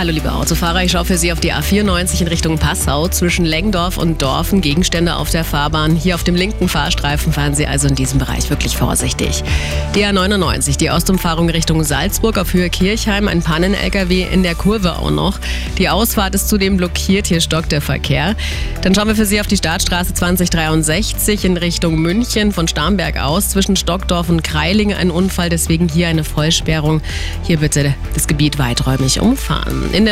Hallo liebe Autofahrer, ich schaue für Sie auf die A94 in Richtung Passau. Zwischen Lengdorf und Dorfen Gegenstände auf der Fahrbahn. Hier auf dem linken Fahrstreifen fahren Sie also in diesem Bereich wirklich vorsichtig. Die A99, die Ostumfahrung Richtung Salzburg auf Höhe Kirchheim, ein Pannen-LKW in der Kurve auch noch. Die Ausfahrt ist zudem blockiert, hier stockt der Verkehr. Dann schauen wir für Sie auf die Startstraße 2063 in Richtung München von Starnberg aus. Zwischen Stockdorf und Kreiling ein Unfall, deswegen hier eine Vollsperrung. Hier bitte das Gebiet weiträumig umfahren. In der